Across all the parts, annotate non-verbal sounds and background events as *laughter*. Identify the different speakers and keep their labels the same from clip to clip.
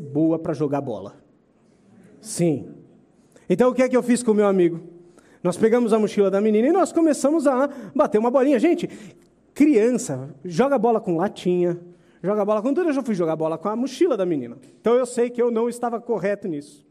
Speaker 1: boa para jogar bola. Sim. Então o que é que eu fiz com o meu amigo? Nós pegamos a mochila da menina e nós começamos a bater uma bolinha. Gente, criança joga bola com latinha, joga bola com tudo. Eu já fui jogar bola com a mochila da menina. Então eu sei que eu não estava correto nisso.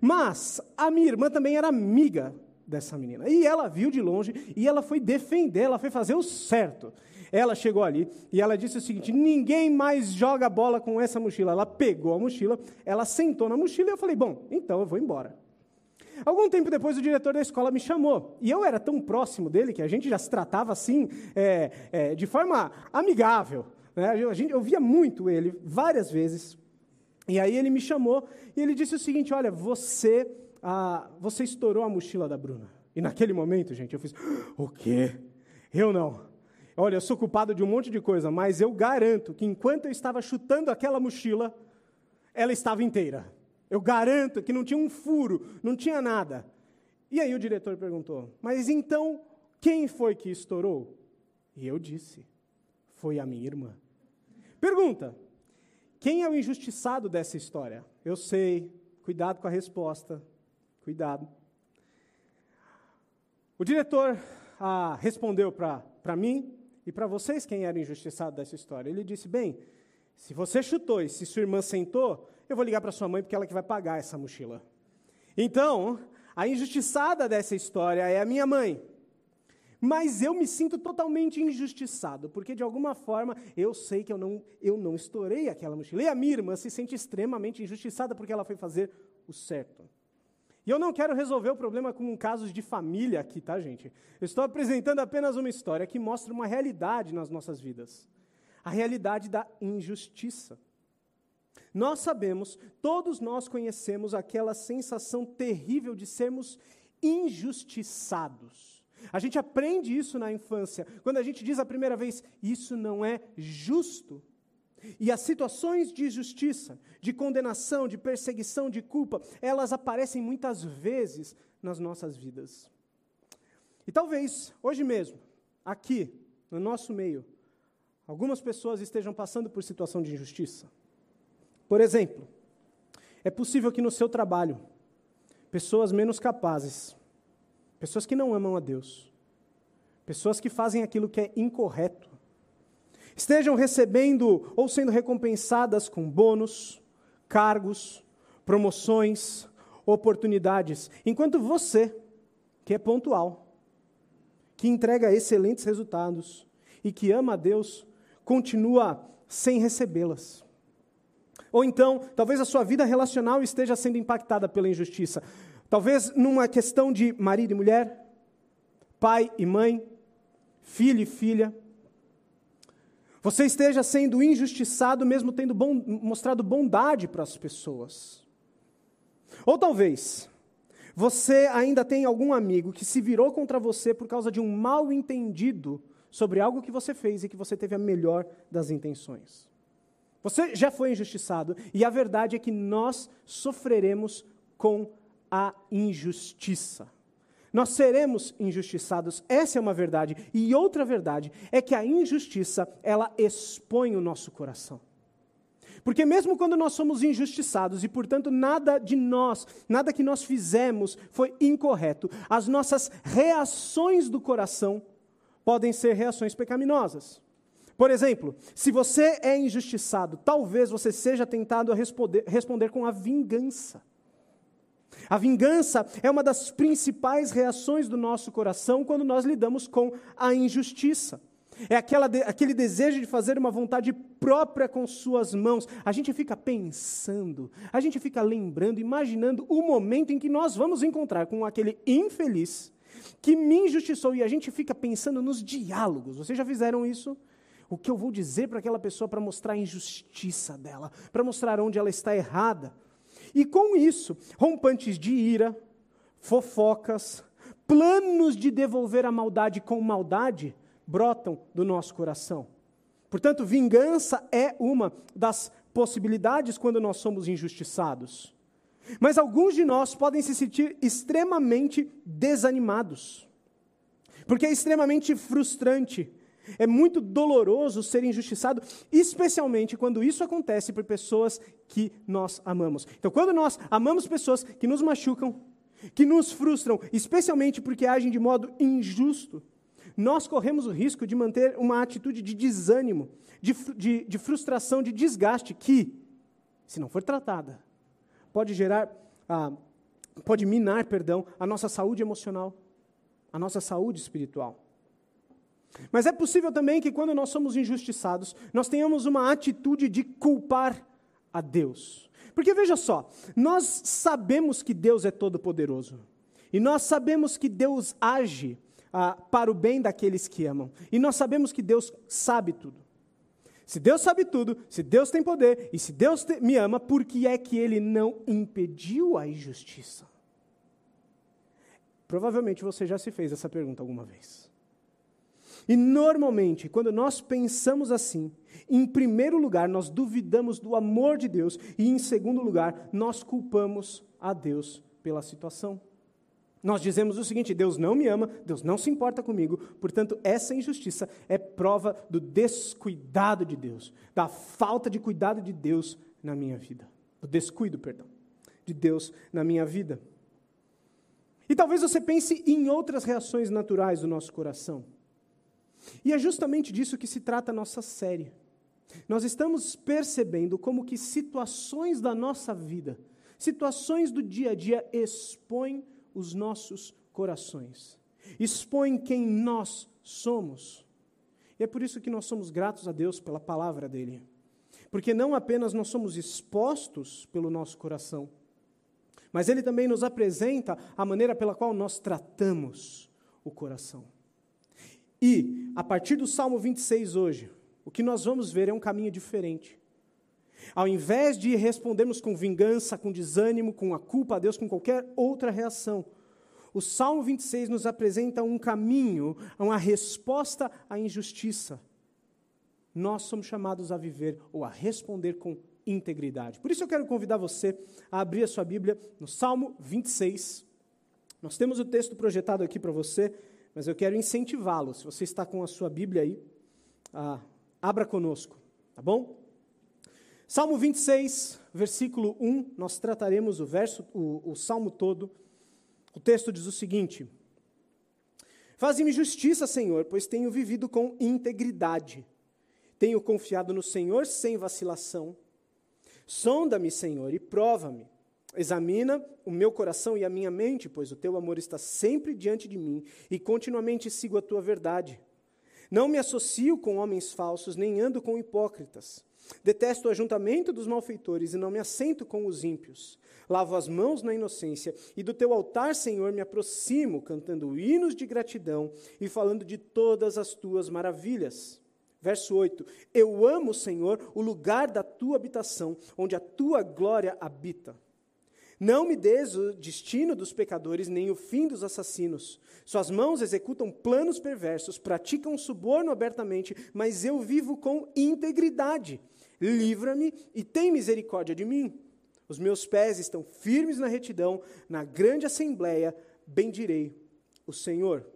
Speaker 1: Mas a minha irmã também era amiga dessa menina. E ela viu de longe e ela foi defender, ela foi fazer o certo. Ela chegou ali e ela disse o seguinte: ninguém mais joga bola com essa mochila. Ela pegou a mochila, ela sentou na mochila e eu falei: bom, então eu vou embora. Algum tempo depois, o diretor da escola me chamou. E eu era tão próximo dele que a gente já se tratava assim, é, é, de forma amigável. Né? A gente, eu via muito ele, várias vezes. E aí ele me chamou e ele disse o seguinte: Olha, você, você estourou a mochila da Bruna. E naquele momento, gente, eu fiz: O quê? Eu não. Olha, eu sou culpado de um monte de coisa, mas eu garanto que enquanto eu estava chutando aquela mochila, ela estava inteira. Eu garanto que não tinha um furo, não tinha nada. E aí o diretor perguntou: Mas então, quem foi que estourou? E eu disse: Foi a minha irmã. Pergunta: Quem é o injustiçado dessa história? Eu sei, cuidado com a resposta, cuidado. O diretor ah, respondeu para mim e para vocês quem era injustiçado dessa história. Ele disse: Bem, se você chutou e se sua irmã sentou, eu vou ligar para sua mãe porque ela que vai pagar essa mochila. Então, a injustiçada dessa história é a minha mãe. Mas eu me sinto totalmente injustiçado, porque de alguma forma eu sei que eu não, eu não estourei aquela mochila. E a minha irmã se sente extremamente injustiçada porque ela foi fazer o certo. E eu não quero resolver o problema com casos de família aqui, tá, gente? Eu estou apresentando apenas uma história que mostra uma realidade nas nossas vidas a realidade da injustiça. Nós sabemos, todos nós conhecemos aquela sensação terrível de sermos injustiçados. A gente aprende isso na infância, quando a gente diz a primeira vez, isso não é justo. E as situações de justiça, de condenação, de perseguição, de culpa, elas aparecem muitas vezes nas nossas vidas. E talvez, hoje mesmo, aqui, no nosso meio, algumas pessoas estejam passando por situação de injustiça. Por exemplo, é possível que no seu trabalho, pessoas menos capazes, pessoas que não amam a Deus, pessoas que fazem aquilo que é incorreto, estejam recebendo ou sendo recompensadas com bônus, cargos, promoções, oportunidades, enquanto você, que é pontual, que entrega excelentes resultados e que ama a Deus, continua sem recebê-las. Ou então, talvez a sua vida relacional esteja sendo impactada pela injustiça. Talvez numa questão de marido e mulher, pai e mãe, filho e filha, você esteja sendo injustiçado, mesmo tendo bom, mostrado bondade para as pessoas. Ou talvez você ainda tem algum amigo que se virou contra você por causa de um mal entendido sobre algo que você fez e que você teve a melhor das intenções. Você já foi injustiçado, e a verdade é que nós sofreremos com a injustiça. Nós seremos injustiçados, essa é uma verdade. E outra verdade é que a injustiça, ela expõe o nosso coração. Porque mesmo quando nós somos injustiçados e, portanto, nada de nós, nada que nós fizemos foi incorreto, as nossas reações do coração podem ser reações pecaminosas. Por exemplo, se você é injustiçado, talvez você seja tentado a responder, responder com a vingança. A vingança é uma das principais reações do nosso coração quando nós lidamos com a injustiça. É aquela de, aquele desejo de fazer uma vontade própria com suas mãos. A gente fica pensando, a gente fica lembrando, imaginando o momento em que nós vamos encontrar com aquele infeliz que me injustiçou. E a gente fica pensando nos diálogos. Vocês já fizeram isso? O que eu vou dizer para aquela pessoa para mostrar a injustiça dela, para mostrar onde ela está errada. E com isso, rompantes de ira, fofocas, planos de devolver a maldade com maldade brotam do nosso coração. Portanto, vingança é uma das possibilidades quando nós somos injustiçados. Mas alguns de nós podem se sentir extremamente desanimados, porque é extremamente frustrante é muito doloroso ser injustiçado, especialmente quando isso acontece por pessoas que nós amamos. Então, quando nós amamos pessoas que nos machucam, que nos frustram, especialmente porque agem de modo injusto, nós corremos o risco de manter uma atitude de desânimo, de, de, de frustração, de desgaste, que, se não for tratada, pode gerar, ah, pode minar, perdão, a nossa saúde emocional, a nossa saúde espiritual. Mas é possível também que quando nós somos injustiçados, nós tenhamos uma atitude de culpar a Deus. Porque veja só, nós sabemos que Deus é todo-poderoso. E nós sabemos que Deus age ah, para o bem daqueles que amam. E nós sabemos que Deus sabe tudo. Se Deus sabe tudo, se Deus tem poder e se Deus te, me ama, por que é que Ele não impediu a injustiça? Provavelmente você já se fez essa pergunta alguma vez. E normalmente, quando nós pensamos assim, em primeiro lugar, nós duvidamos do amor de Deus, e em segundo lugar, nós culpamos a Deus pela situação. Nós dizemos o seguinte: Deus não me ama, Deus não se importa comigo, portanto, essa injustiça é prova do descuidado de Deus, da falta de cuidado de Deus na minha vida. Do descuido, perdão, de Deus na minha vida. E talvez você pense em outras reações naturais do nosso coração. E é justamente disso que se trata a nossa série. Nós estamos percebendo como que situações da nossa vida, situações do dia a dia expõem os nossos corações, expõem quem nós somos. E é por isso que nós somos gratos a Deus pela palavra dele. Porque não apenas nós somos expostos pelo nosso coração, mas ele também nos apresenta a maneira pela qual nós tratamos o coração. E, a partir do Salmo 26 hoje, o que nós vamos ver é um caminho diferente. Ao invés de respondermos com vingança, com desânimo, com a culpa a Deus, com qualquer outra reação, o Salmo 26 nos apresenta um caminho, uma resposta à injustiça. Nós somos chamados a viver ou a responder com integridade. Por isso eu quero convidar você a abrir a sua Bíblia no Salmo 26. Nós temos o texto projetado aqui para você mas eu quero incentivá-lo. Se você está com a sua Bíblia aí, ah, abra conosco, tá bom? Salmo 26, versículo 1, nós trataremos o verso, o, o salmo todo. O texto diz o seguinte: Faze-me justiça, Senhor, pois tenho vivido com integridade. Tenho confiado no Senhor sem vacilação. Sonda-me, Senhor, e prova-me Examina o meu coração e a minha mente, pois o teu amor está sempre diante de mim e continuamente sigo a tua verdade. Não me associo com homens falsos, nem ando com hipócritas. Detesto o ajuntamento dos malfeitores e não me assento com os ímpios. Lavo as mãos na inocência e do teu altar, Senhor, me aproximo, cantando hinos de gratidão e falando de todas as tuas maravilhas. Verso 8: Eu amo, Senhor, o lugar da tua habitação, onde a tua glória habita. Não me des o destino dos pecadores, nem o fim dos assassinos. Suas mãos executam planos perversos, praticam suborno abertamente, mas eu vivo com integridade. Livra-me e tem misericórdia de mim. Os meus pés estão firmes na retidão, na grande assembleia, bendirei o Senhor.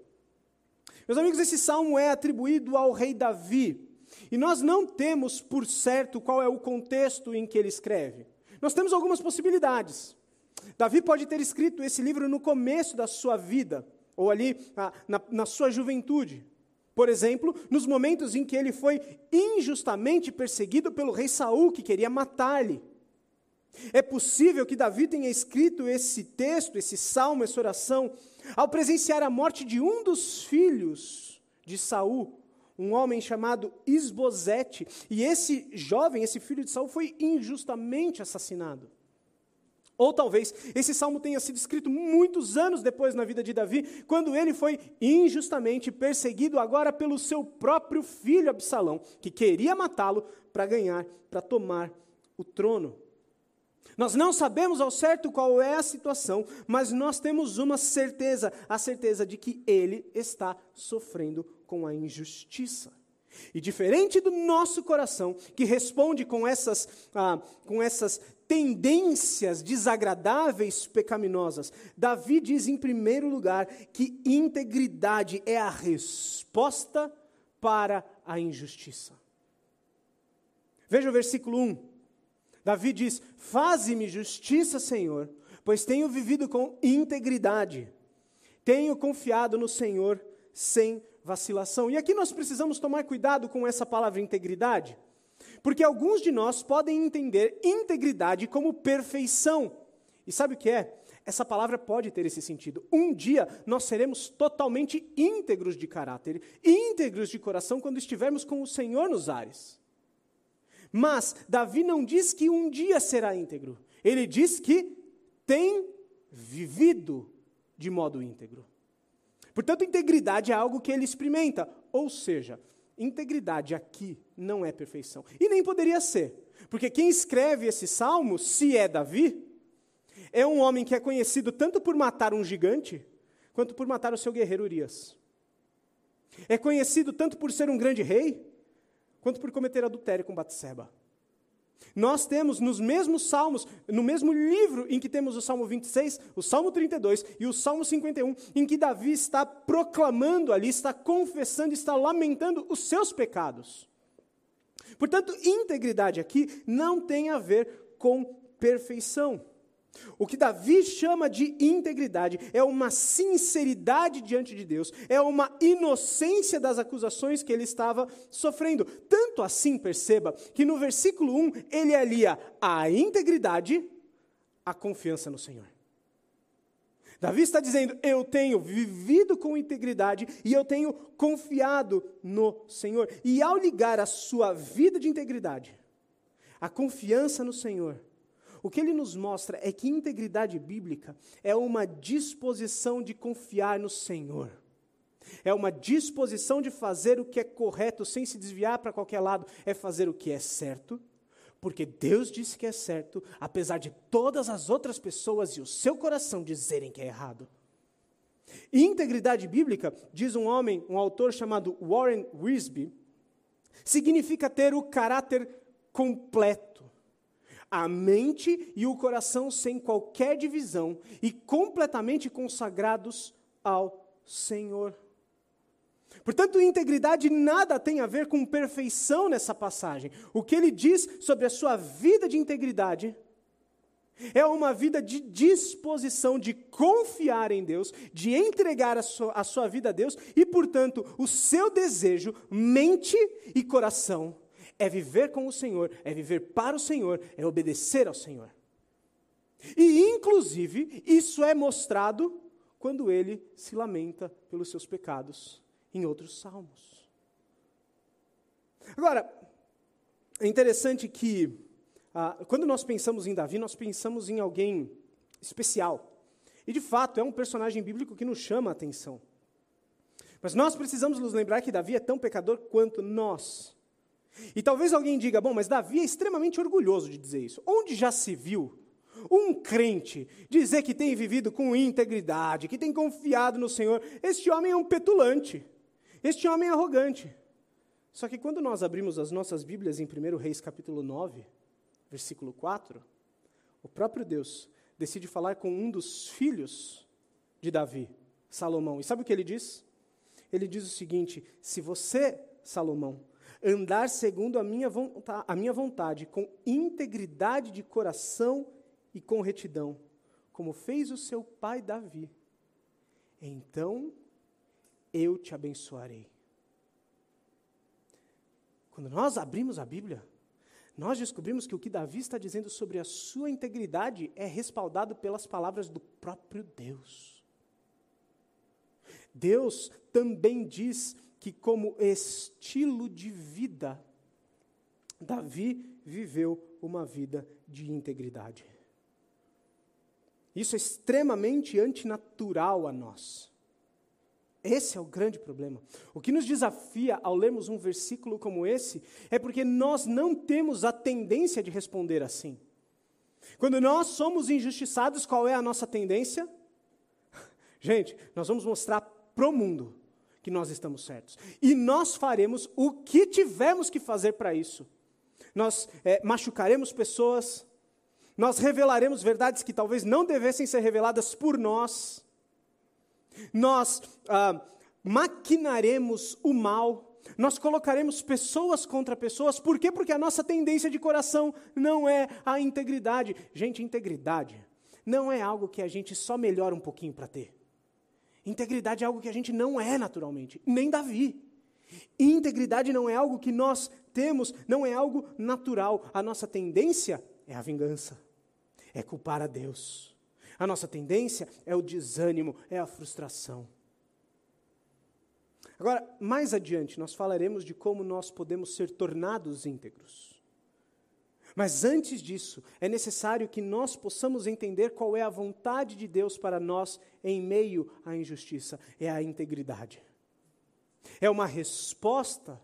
Speaker 1: Meus amigos, esse salmo é atribuído ao rei Davi. E nós não temos por certo qual é o contexto em que ele escreve. Nós temos algumas possibilidades. Davi pode ter escrito esse livro no começo da sua vida, ou ali na, na, na sua juventude. Por exemplo, nos momentos em que ele foi injustamente perseguido pelo rei Saul, que queria matar-lhe. É possível que Davi tenha escrito esse texto, esse salmo, essa oração, ao presenciar a morte de um dos filhos de Saul, um homem chamado Isbosete. E esse jovem, esse filho de Saul, foi injustamente assassinado. Ou talvez esse salmo tenha sido escrito muitos anos depois na vida de Davi, quando ele foi injustamente perseguido agora pelo seu próprio filho Absalão, que queria matá-lo para ganhar, para tomar o trono. Nós não sabemos ao certo qual é a situação, mas nós temos uma certeza, a certeza de que ele está sofrendo com a injustiça. E diferente do nosso coração, que responde com essas, ah, com essas tendências desagradáveis, pecaminosas, Davi diz em primeiro lugar que integridade é a resposta para a injustiça. Veja o versículo 1. Davi diz: Faze-me justiça, Senhor, pois tenho vivido com integridade. Tenho confiado no Senhor sem vacilação. E aqui nós precisamos tomar cuidado com essa palavra integridade, porque alguns de nós podem entender integridade como perfeição. E sabe o que é? Essa palavra pode ter esse sentido. Um dia nós seremos totalmente íntegros de caráter, íntegros de coração quando estivermos com o Senhor nos ares. Mas Davi não diz que um dia será íntegro. Ele diz que tem vivido de modo íntegro. Portanto, integridade é algo que ele experimenta. Ou seja, integridade aqui não é perfeição. E nem poderia ser. Porque quem escreve esse salmo, se é Davi, é um homem que é conhecido tanto por matar um gigante, quanto por matar o seu guerreiro Urias. É conhecido tanto por ser um grande rei, quanto por cometer adultério com Batseba. Nós temos nos mesmos salmos, no mesmo livro em que temos o Salmo 26, o Salmo 32 e o Salmo 51, em que Davi está proclamando ali, está confessando, está lamentando os seus pecados. Portanto, integridade aqui não tem a ver com perfeição. O que Davi chama de integridade é uma sinceridade diante de Deus, é uma inocência das acusações que ele estava sofrendo. Tanto assim, perceba, que no versículo 1 ele alia a integridade à confiança no Senhor. Davi está dizendo: Eu tenho vivido com integridade e eu tenho confiado no Senhor. E ao ligar a sua vida de integridade, a confiança no Senhor, o que ele nos mostra é que integridade bíblica é uma disposição de confiar no Senhor. É uma disposição de fazer o que é correto sem se desviar para qualquer lado, é fazer o que é certo, porque Deus disse que é certo, apesar de todas as outras pessoas e o seu coração dizerem que é errado. integridade bíblica, diz um homem, um autor chamado Warren Wisby, significa ter o caráter completo a mente e o coração sem qualquer divisão e completamente consagrados ao Senhor. Portanto, integridade nada tem a ver com perfeição nessa passagem. O que ele diz sobre a sua vida de integridade é uma vida de disposição, de confiar em Deus, de entregar a sua, a sua vida a Deus e, portanto, o seu desejo, mente e coração é viver com o Senhor, é viver para o Senhor, é obedecer ao Senhor. E, inclusive, isso é mostrado quando ele se lamenta pelos seus pecados em outros salmos. Agora, é interessante que, ah, quando nós pensamos em Davi, nós pensamos em alguém especial. E, de fato, é um personagem bíblico que nos chama a atenção. Mas nós precisamos nos lembrar que Davi é tão pecador quanto nós. E talvez alguém diga: bom, mas Davi é extremamente orgulhoso de dizer isso. Onde já se viu um crente dizer que tem vivido com integridade, que tem confiado no Senhor? Este homem é um petulante. Este homem é arrogante. Só que quando nós abrimos as nossas Bíblias em 1 Reis capítulo 9, versículo 4, o próprio Deus decide falar com um dos filhos de Davi, Salomão. E sabe o que ele diz? Ele diz o seguinte: se você, Salomão, andar segundo a minha, vontade, a minha vontade, com integridade de coração e com retidão, como fez o seu pai Davi, então eu te abençoarei. Quando nós abrimos a Bíblia, nós descobrimos que o que Davi está dizendo sobre a sua integridade é respaldado pelas palavras do próprio Deus. Deus também diz que, como estilo de vida, Davi viveu uma vida de integridade. Isso é extremamente antinatural a nós. Esse é o grande problema. O que nos desafia ao lermos um versículo como esse é porque nós não temos a tendência de responder assim. Quando nós somos injustiçados, qual é a nossa tendência? *laughs* Gente, nós vamos mostrar para o mundo que nós estamos certos. E nós faremos o que tivermos que fazer para isso. Nós é, machucaremos pessoas, nós revelaremos verdades que talvez não devessem ser reveladas por nós, nós ah, maquinaremos o mal, Nós colocaremos pessoas contra pessoas, por quê? Porque a nossa tendência de coração não é a integridade. Gente, integridade não é algo que a gente só melhora um pouquinho para ter. Integridade é algo que a gente não é naturalmente, nem Davi. Integridade não é algo que nós temos, não é algo natural. A nossa tendência é a vingança, é culpar a Deus. A nossa tendência é o desânimo, é a frustração. Agora, mais adiante, nós falaremos de como nós podemos ser tornados íntegros. Mas antes disso, é necessário que nós possamos entender qual é a vontade de Deus para nós em meio à injustiça: é a integridade. É uma resposta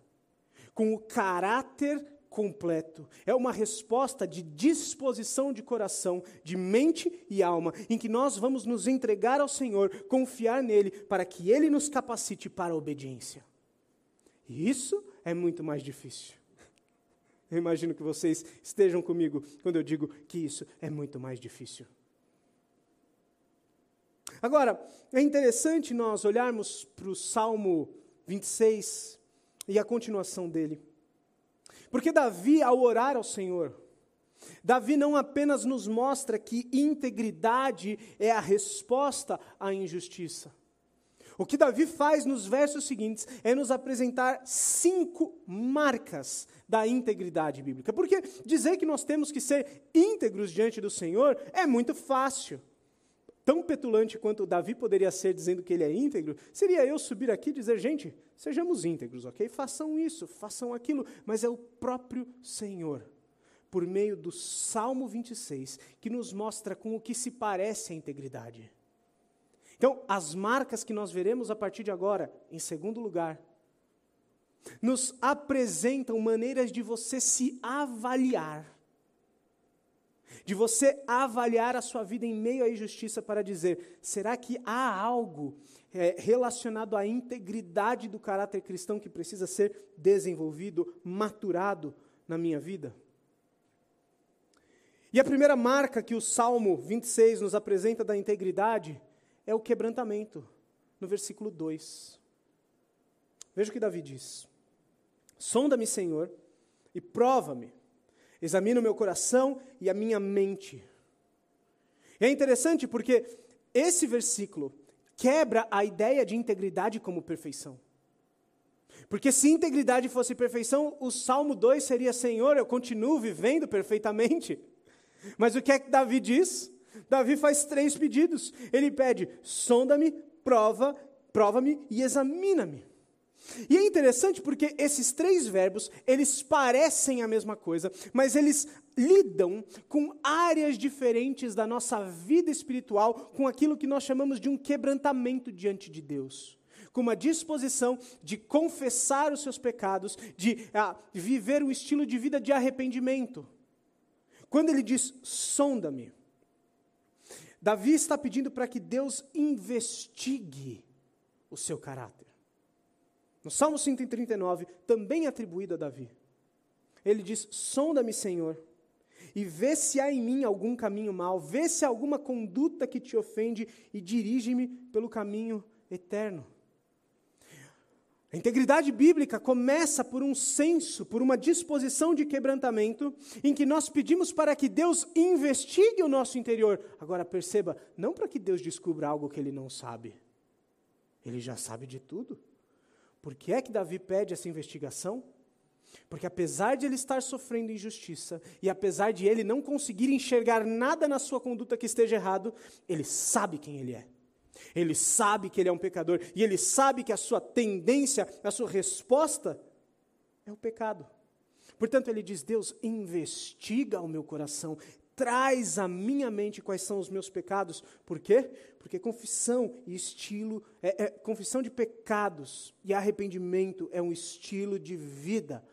Speaker 1: com o caráter completo. É uma resposta de disposição de coração, de mente e alma, em que nós vamos nos entregar ao Senhor, confiar nele, para que ele nos capacite para a obediência. E isso é muito mais difícil. Eu imagino que vocês estejam comigo quando eu digo que isso é muito mais difícil. Agora, é interessante nós olharmos para o Salmo 26 e a continuação dele. Porque Davi, ao orar ao Senhor, Davi não apenas nos mostra que integridade é a resposta à injustiça. O que Davi faz nos versos seguintes é nos apresentar cinco marcas da integridade bíblica. Porque dizer que nós temos que ser íntegros diante do Senhor é muito fácil. Tão petulante quanto Davi poderia ser dizendo que ele é íntegro, seria eu subir aqui e dizer, gente, sejamos íntegros, ok? Façam isso, façam aquilo, mas é o próprio Senhor, por meio do Salmo 26, que nos mostra com o que se parece a integridade. Então, as marcas que nós veremos a partir de agora, em segundo lugar, nos apresentam maneiras de você se avaliar de você avaliar a sua vida em meio à injustiça para dizer: será que há algo é, relacionado à integridade do caráter cristão que precisa ser desenvolvido, maturado na minha vida? E a primeira marca que o Salmo 26 nos apresenta da integridade é o quebrantamento, no versículo 2. Veja o que Davi diz: Sonda-me, Senhor, e prova-me examina o meu coração e a minha mente. E é interessante porque esse versículo quebra a ideia de integridade como perfeição. Porque se integridade fosse perfeição, o Salmo 2 seria: Senhor, eu continuo vivendo perfeitamente. Mas o que é que Davi diz? Davi faz três pedidos. Ele pede: sonda-me, prova, prova-me e examina-me. E é interessante porque esses três verbos, eles parecem a mesma coisa, mas eles lidam com áreas diferentes da nossa vida espiritual, com aquilo que nós chamamos de um quebrantamento diante de Deus. Com uma disposição de confessar os seus pecados, de ah, viver um estilo de vida de arrependimento. Quando ele diz, sonda-me, Davi está pedindo para que Deus investigue o seu caráter. No Salmo 139, também atribuído a Davi. Ele diz: Sonda-me, Senhor, e vê se há em mim algum caminho mau, vê se há alguma conduta que te ofende e dirige-me pelo caminho eterno. A integridade bíblica começa por um senso, por uma disposição de quebrantamento, em que nós pedimos para que Deus investigue o nosso interior. Agora perceba, não para que Deus descubra algo que ele não sabe. Ele já sabe de tudo. Por que é que Davi pede essa investigação? Porque apesar de ele estar sofrendo injustiça e apesar de ele não conseguir enxergar nada na sua conduta que esteja errado, ele sabe quem ele é. Ele sabe que ele é um pecador e ele sabe que a sua tendência, a sua resposta é o pecado. Portanto, ele diz: Deus, investiga o meu coração, traz à minha mente quais são os meus pecados. Por quê? Porque confissão e estilo, é, é, confissão de pecados e arrependimento é um estilo de vida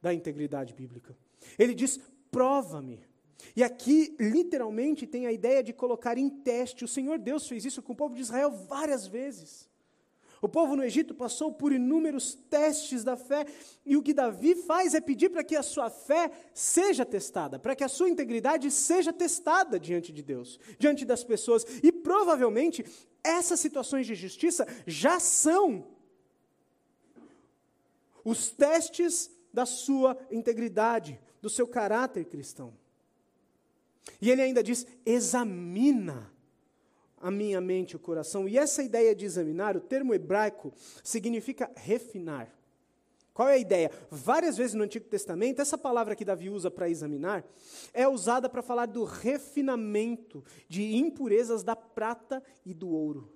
Speaker 1: da integridade bíblica. Ele diz: prova-me. E aqui, literalmente, tem a ideia de colocar em teste. O Senhor Deus fez isso com o povo de Israel várias vezes. O povo no Egito passou por inúmeros testes da fé, e o que Davi faz é pedir para que a sua fé seja testada, para que a sua integridade seja testada diante de Deus, diante das pessoas. E provavelmente essas situações de justiça já são os testes da sua integridade, do seu caráter cristão. E ele ainda diz: examina a minha mente e o coração. E essa ideia de examinar, o termo hebraico, significa refinar. Qual é a ideia? Várias vezes no Antigo Testamento, essa palavra que Davi usa para examinar é usada para falar do refinamento de impurezas da prata e do ouro.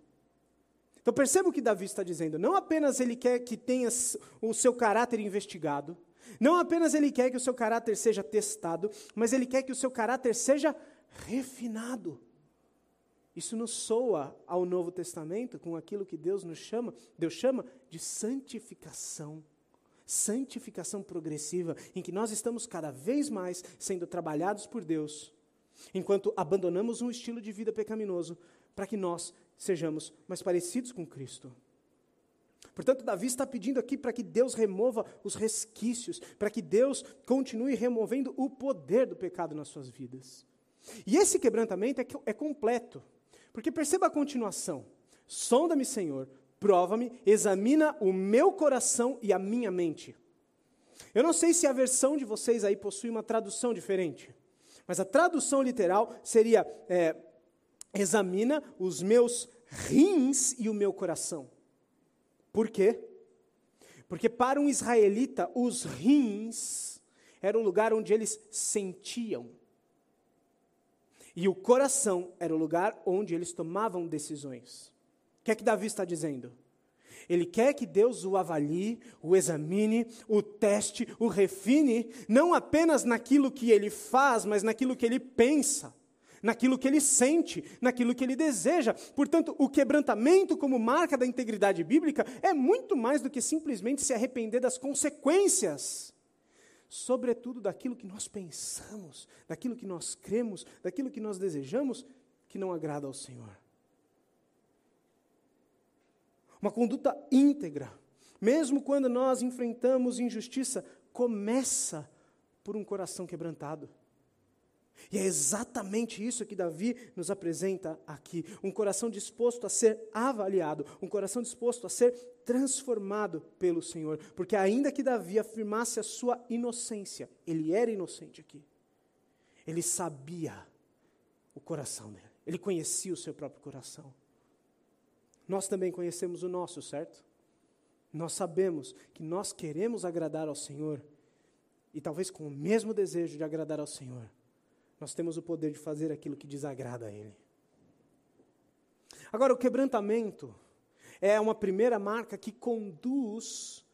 Speaker 1: Então perceba o que Davi está dizendo. Não apenas ele quer que tenha o seu caráter investigado, não apenas ele quer que o seu caráter seja testado, mas ele quer que o seu caráter seja refinado. Isso nos soa ao Novo Testamento com aquilo que Deus nos chama, Deus chama de santificação santificação progressiva, em que nós estamos cada vez mais sendo trabalhados por Deus, enquanto abandonamos um estilo de vida pecaminoso, para que nós sejamos mais parecidos com Cristo. Portanto, Davi está pedindo aqui para que Deus remova os resquícios, para que Deus continue removendo o poder do pecado nas suas vidas. E esse quebrantamento é, é completo, porque perceba a continuação: sonda-me, Senhor, prova-me, examina o meu coração e a minha mente. Eu não sei se a versão de vocês aí possui uma tradução diferente, mas a tradução literal seria: é, examina os meus rins e o meu coração. Por quê? Porque para um israelita, os rins era o lugar onde eles sentiam. E o coração era o lugar onde eles tomavam decisões. O que é que Davi está dizendo? Ele quer que Deus o avalie, o examine, o teste, o refine, não apenas naquilo que ele faz, mas naquilo que ele pensa, naquilo que ele sente, naquilo que ele deseja. Portanto, o quebrantamento, como marca da integridade bíblica, é muito mais do que simplesmente se arrepender das consequências, sobretudo daquilo que nós pensamos, daquilo que nós cremos, daquilo que nós desejamos, que não agrada ao Senhor. Uma conduta íntegra, mesmo quando nós enfrentamos injustiça, começa por um coração quebrantado. E é exatamente isso que Davi nos apresenta aqui: um coração disposto a ser avaliado, um coração disposto a ser transformado pelo Senhor. Porque, ainda que Davi afirmasse a sua inocência, ele era inocente aqui. Ele sabia o coração dele, ele conhecia o seu próprio coração. Nós também conhecemos o nosso, certo? Nós sabemos que nós queremos agradar ao Senhor, e talvez com o mesmo desejo de agradar ao Senhor, nós temos o poder de fazer aquilo que desagrada a Ele. Agora, o quebrantamento é uma primeira marca que conduz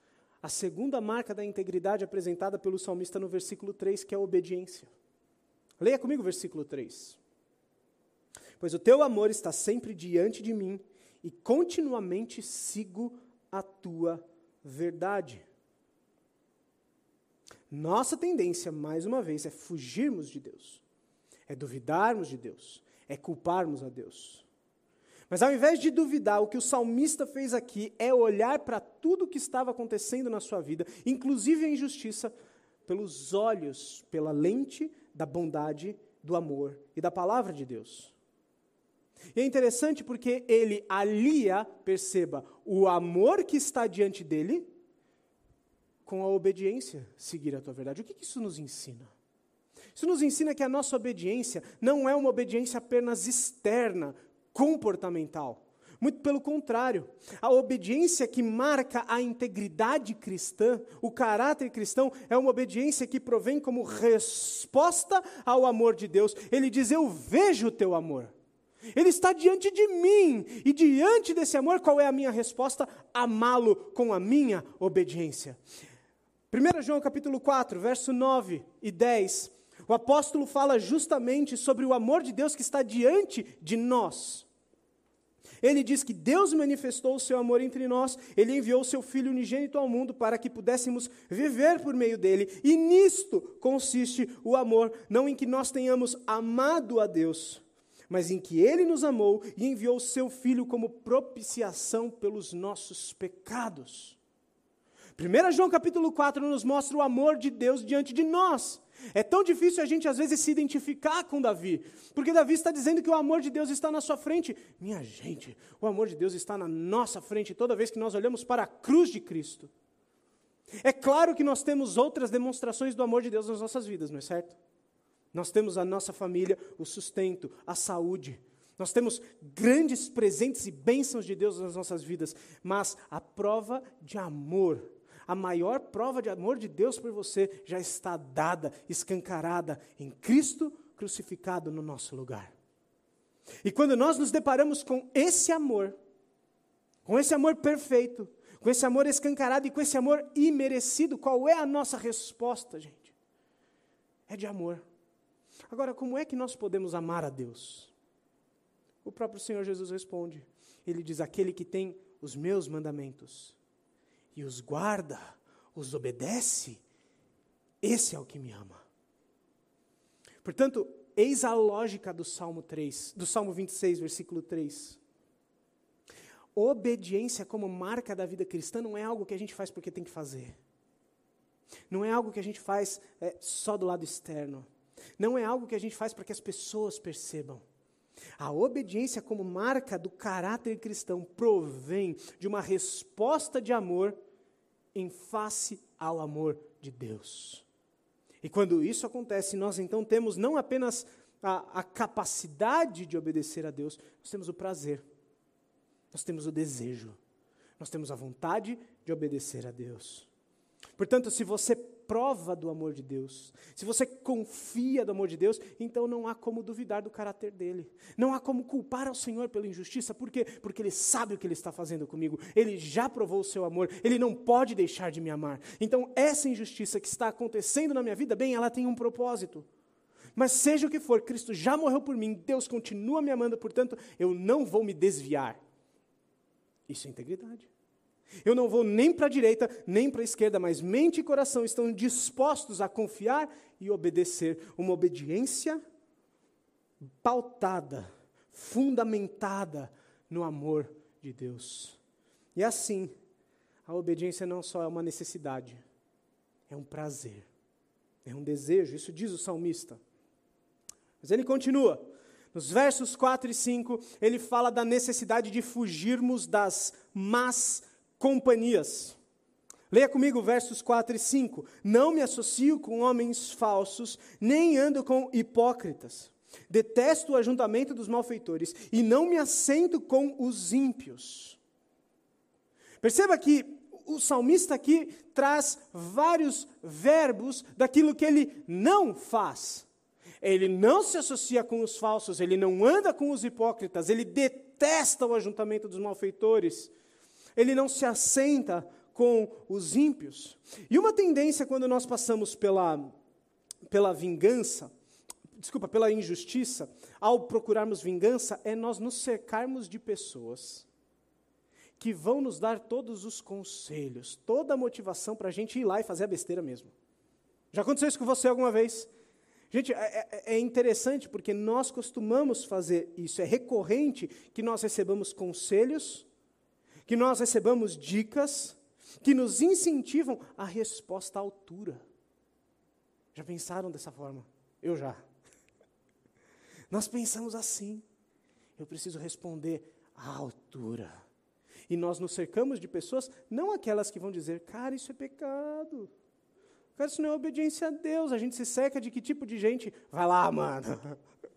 Speaker 1: à segunda marca da integridade apresentada pelo salmista no versículo 3, que é a obediência. Leia comigo o versículo 3. Pois o teu amor está sempre diante de mim e continuamente sigo a tua verdade. Nossa tendência, mais uma vez, é fugirmos de Deus, é duvidarmos de Deus, é culparmos a Deus. Mas ao invés de duvidar, o que o salmista fez aqui é olhar para tudo o que estava acontecendo na sua vida, inclusive a injustiça, pelos olhos, pela lente da bondade, do amor e da palavra de Deus. E é interessante porque ele alia, perceba, o amor que está diante dele com a obediência, seguir a tua verdade. O que, isso nos ensina? Isso nos ensina que a nossa obediência não é uma obediência apenas externa, comportamental. Muito pelo contrário, a obediência que marca a integridade cristã, o caráter cristão, é uma obediência que provém como resposta ao amor de Deus. Ele diz: Eu vejo o teu amor. Ele está diante de mim, e diante desse amor, qual é a minha resposta? Amá-lo com a minha obediência. 1 João capítulo 4, verso 9 e 10. O apóstolo fala justamente sobre o amor de Deus que está diante de nós. Ele diz que Deus manifestou o seu amor entre nós, ele enviou o seu Filho unigênito ao mundo para que pudéssemos viver por meio dele, e nisto consiste o amor, não em que nós tenhamos amado a Deus, mas em que ele nos amou e enviou seu Filho como propiciação pelos nossos pecados. 1 João capítulo 4 nos mostra o amor de Deus diante de nós. É tão difícil a gente às vezes se identificar com Davi, porque Davi está dizendo que o amor de Deus está na sua frente. Minha gente, o amor de Deus está na nossa frente toda vez que nós olhamos para a cruz de Cristo. É claro que nós temos outras demonstrações do amor de Deus nas nossas vidas, não é certo? Nós temos a nossa família, o sustento, a saúde. Nós temos grandes presentes e bênçãos de Deus nas nossas vidas, mas a prova de amor, a maior prova de amor de Deus por você já está dada, escancarada em Cristo crucificado no nosso lugar. E quando nós nos deparamos com esse amor, com esse amor perfeito, com esse amor escancarado e com esse amor imerecido, qual é a nossa resposta, gente? É de amor. Agora, como é que nós podemos amar a Deus? O próprio Senhor Jesus responde. Ele diz: Aquele que tem os meus mandamentos e os guarda, os obedece, esse é o que me ama. Portanto, eis a lógica do Salmo 3, do Salmo 26, versículo 3. Obediência como marca da vida cristã não é algo que a gente faz porque tem que fazer. Não é algo que a gente faz é, só do lado externo. Não é algo que a gente faz para que as pessoas percebam. A obediência como marca do caráter cristão provém de uma resposta de amor em face ao amor de Deus. E quando isso acontece, nós então temos não apenas a, a capacidade de obedecer a Deus, nós temos o prazer, nós temos o desejo, nós temos a vontade de obedecer a Deus. Portanto, se você prova do amor de Deus, se você confia do amor de Deus, então não há como duvidar do caráter dele. Não há como culpar ao Senhor pela injustiça, por quê? Porque ele sabe o que ele está fazendo comigo, ele já provou o seu amor, ele não pode deixar de me amar. Então, essa injustiça que está acontecendo na minha vida, bem, ela tem um propósito. Mas seja o que for, Cristo já morreu por mim, Deus continua me amando, portanto, eu não vou me desviar. Isso é integridade. Eu não vou nem para a direita, nem para a esquerda, mas mente e coração estão dispostos a confiar e obedecer. Uma obediência pautada, fundamentada no amor de Deus. E assim, a obediência não só é uma necessidade, é um prazer, é um desejo, isso diz o salmista. Mas ele continua. Nos versos 4 e 5, ele fala da necessidade de fugirmos das más companhias. Leia comigo versos 4 e 5. Não me associo com homens falsos, nem ando com hipócritas. Detesto o ajuntamento dos malfeitores e não me assento com os ímpios. Perceba que o salmista aqui traz vários verbos daquilo que ele não faz. Ele não se associa com os falsos, ele não anda com os hipócritas, ele detesta o ajuntamento dos malfeitores ele não se assenta com os ímpios. E uma tendência quando nós passamos pela, pela vingança, desculpa, pela injustiça, ao procurarmos vingança, é nós nos cercarmos de pessoas que vão nos dar todos os conselhos, toda a motivação para a gente ir lá e fazer a besteira mesmo. Já aconteceu isso com você alguma vez? Gente, é, é, é, interessante porque nós costumamos fazer isso, é recorrente que nós recebamos conselhos que nós recebamos dicas que nos incentivam a resposta à altura. Já pensaram dessa forma? Eu já. *laughs* Nós pensamos assim. Eu preciso responder à altura. E nós nos cercamos de pessoas, não aquelas que vão dizer, cara, isso é pecado. Cara, isso não é obediência a Deus. A gente se cerca de que tipo de gente? Vai lá, mano.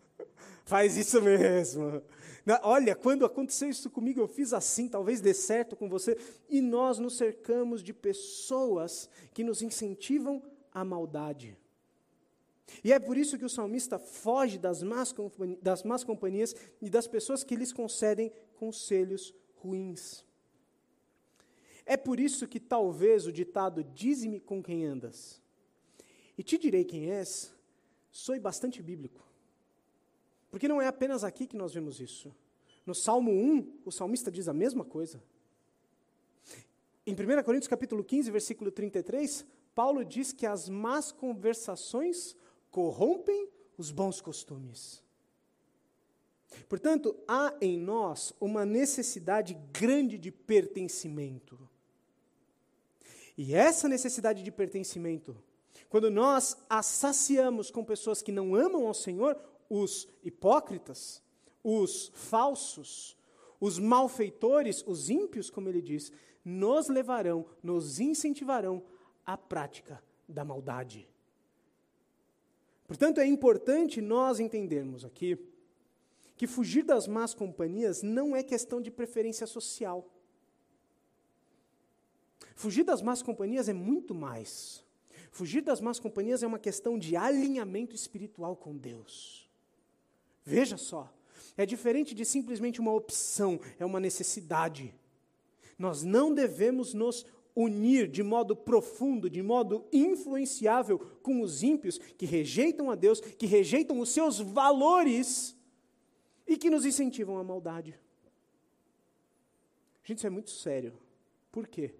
Speaker 1: *laughs* Faz isso mesmo. Olha, quando aconteceu isso comigo, eu fiz assim, talvez dê certo com você. E nós nos cercamos de pessoas que nos incentivam à maldade. E é por isso que o salmista foge das más, das más companhias e das pessoas que lhes concedem conselhos ruins. É por isso que talvez o ditado dize-me com quem andas, e te direi quem és, soe bastante bíblico. Porque não é apenas aqui que nós vemos isso. No Salmo 1, o salmista diz a mesma coisa. Em 1 Coríntios capítulo 15, versículo 33, Paulo diz que as más conversações corrompem os bons costumes. Portanto, há em nós uma necessidade grande de pertencimento. E essa necessidade de pertencimento, quando nós a saciamos com pessoas que não amam ao Senhor, os hipócritas, os falsos, os malfeitores, os ímpios, como ele diz, nos levarão, nos incentivarão a prática da maldade. Portanto, é importante nós entendermos aqui que fugir das más companhias não é questão de preferência social. Fugir das más companhias é muito mais. Fugir das más companhias é uma questão de alinhamento espiritual com Deus. Veja só, é diferente de simplesmente uma opção, é uma necessidade. Nós não devemos nos unir de modo profundo, de modo influenciável com os ímpios que rejeitam a Deus, que rejeitam os seus valores e que nos incentivam à maldade. Gente, isso é muito sério. Por quê?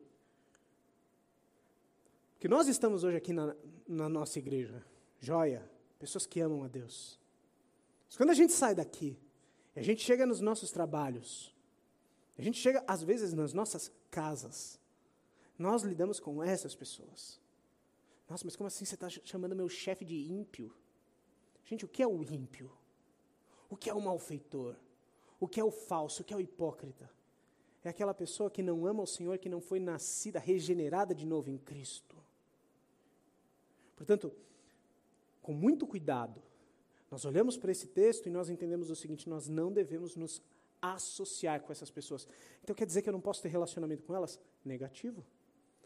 Speaker 1: Porque nós estamos hoje aqui na, na nossa igreja, joia, pessoas que amam a Deus. Mas quando a gente sai daqui, a gente chega nos nossos trabalhos, a gente chega, às vezes, nas nossas casas, nós lidamos com essas pessoas. Nossa, mas como assim você está chamando meu chefe de ímpio? Gente, o que é o ímpio? O que é o malfeitor? O que é o falso? O que é o hipócrita? É aquela pessoa que não ama o Senhor, que não foi nascida, regenerada de novo em Cristo. Portanto, com muito cuidado, nós olhamos para esse texto e nós entendemos o seguinte: nós não devemos nos associar com essas pessoas. Então quer dizer que eu não posso ter relacionamento com elas? Negativo.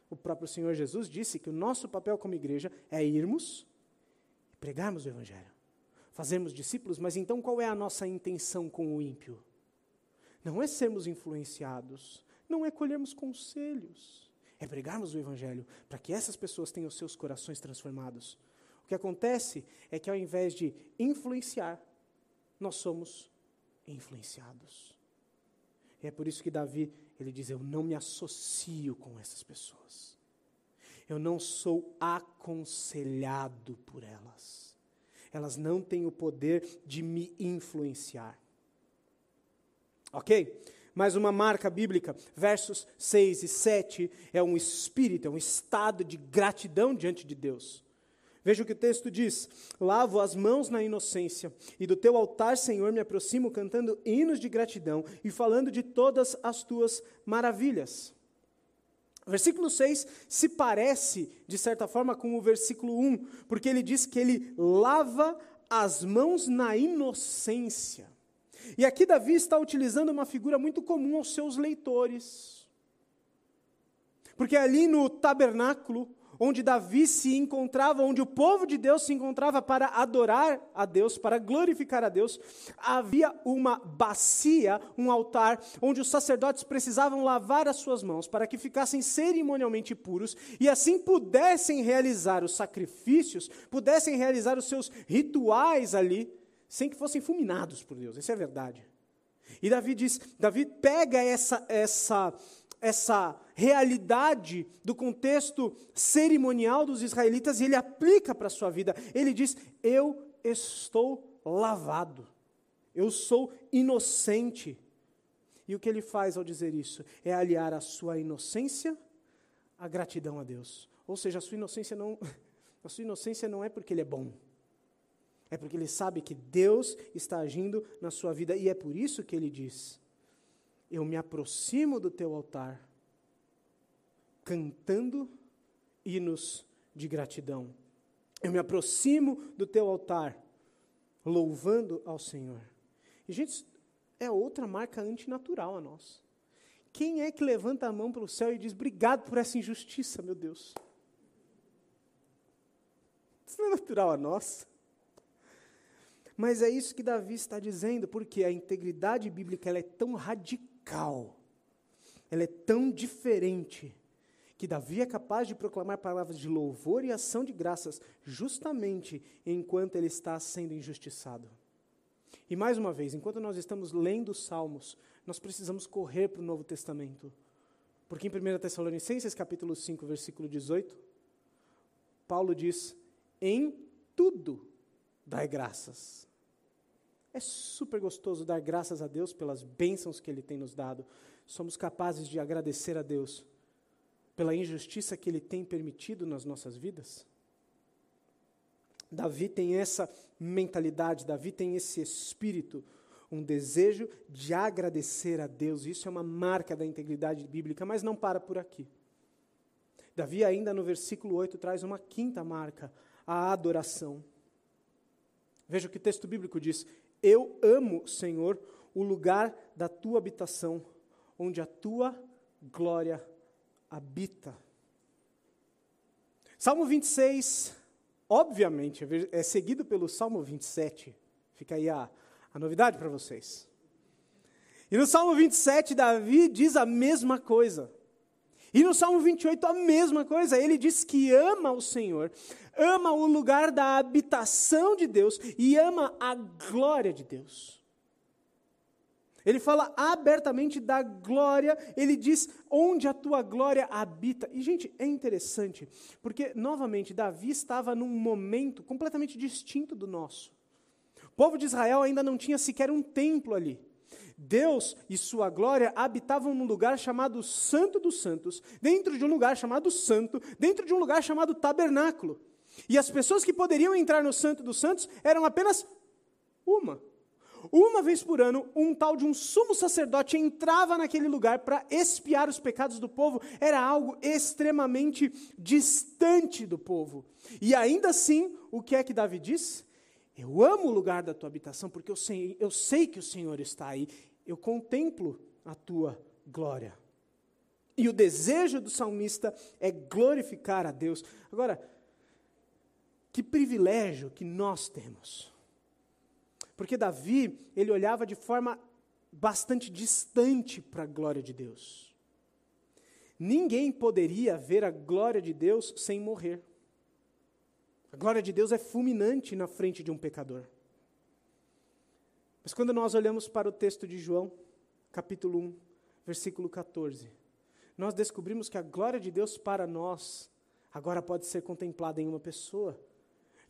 Speaker 1: O próprio Senhor Jesus disse que o nosso papel como igreja é irmos e pregarmos o Evangelho, fazermos discípulos, mas então qual é a nossa intenção com o ímpio? Não é sermos influenciados, não é colhermos conselhos, é pregarmos o Evangelho para que essas pessoas tenham seus corações transformados. O que acontece é que ao invés de influenciar, nós somos influenciados. E é por isso que Davi, ele diz: Eu não me associo com essas pessoas. Eu não sou aconselhado por elas. Elas não têm o poder de me influenciar. Ok? Mais uma marca bíblica, versos 6 e 7, é um espírito, é um estado de gratidão diante de Deus. Veja o que o texto diz: Lavo as mãos na inocência, e do teu altar, Senhor, me aproximo cantando hinos de gratidão e falando de todas as tuas maravilhas. Versículo 6 se parece, de certa forma, com o versículo 1, porque ele diz que ele lava as mãos na inocência. E aqui Davi está utilizando uma figura muito comum aos seus leitores. Porque ali no tabernáculo, onde Davi se encontrava, onde o povo de Deus se encontrava para adorar a Deus, para glorificar a Deus, havia uma bacia, um altar, onde os sacerdotes precisavam lavar as suas mãos para que ficassem cerimonialmente puros e assim pudessem realizar os sacrifícios, pudessem realizar os seus rituais ali, sem que fossem fulminados por Deus. Isso é verdade. E Davi diz, Davi pega essa essa essa realidade do contexto cerimonial dos israelitas e ele aplica para a sua vida. Ele diz: Eu estou lavado, eu sou inocente. E o que ele faz ao dizer isso? É aliar a sua inocência à gratidão a Deus. Ou seja, a sua inocência não, *laughs* a sua inocência não é porque ele é bom. É porque ele sabe que Deus está agindo na sua vida e é por isso que ele diz: eu me aproximo do teu altar, cantando hinos de gratidão. Eu me aproximo do teu altar, louvando ao Senhor. E, gente, é outra marca antinatural a nós. Quem é que levanta a mão para o céu e diz: Obrigado por essa injustiça, meu Deus? Isso não é natural a nós. Mas é isso que Davi está dizendo, porque a integridade bíblica ela é tão radical radical. Ela é tão diferente que Davi é capaz de proclamar palavras de louvor e ação de graças justamente enquanto ele está sendo injustiçado. E mais uma vez, enquanto nós estamos lendo os Salmos, nós precisamos correr para o Novo Testamento. Porque em 1 Tessalonicenses capítulo 5, versículo 18, Paulo diz: "Em tudo dai graças, é super gostoso dar graças a Deus pelas bênçãos que Ele tem nos dado. Somos capazes de agradecer a Deus pela injustiça que Ele tem permitido nas nossas vidas? Davi tem essa mentalidade, Davi tem esse espírito, um desejo de agradecer a Deus. Isso é uma marca da integridade bíblica, mas não para por aqui. Davi, ainda no versículo 8, traz uma quinta marca, a adoração. Veja o que o texto bíblico diz: Eu amo, Senhor, o lugar da tua habitação, onde a tua glória habita. Salmo 26, obviamente, é seguido pelo Salmo 27. Fica aí a, a novidade para vocês. E no Salmo 27, Davi diz a mesma coisa. E no Salmo 28, a mesma coisa. Ele diz que ama o Senhor, ama o lugar da habitação de Deus e ama a glória de Deus. Ele fala abertamente da glória, ele diz onde a tua glória habita. E, gente, é interessante, porque, novamente, Davi estava num momento completamente distinto do nosso. O povo de Israel ainda não tinha sequer um templo ali. Deus e sua glória habitavam num lugar chamado Santo dos Santos, dentro de um lugar chamado Santo, dentro de um lugar chamado Tabernáculo. E as pessoas que poderiam entrar no Santo dos Santos eram apenas uma. Uma vez por ano, um tal de um sumo sacerdote entrava naquele lugar para expiar os pecados do povo. Era algo extremamente distante do povo. E ainda assim, o que é que Davi diz? Eu amo o lugar da tua habitação, porque eu sei, eu sei que o Senhor está aí. Eu contemplo a tua glória. E o desejo do salmista é glorificar a Deus. Agora, que privilégio que nós temos porque Davi, ele olhava de forma bastante distante para a glória de Deus. Ninguém poderia ver a glória de Deus sem morrer. A glória de Deus é fulminante na frente de um pecador. Mas quando nós olhamos para o texto de João, capítulo 1, versículo 14, nós descobrimos que a glória de Deus para nós agora pode ser contemplada em uma pessoa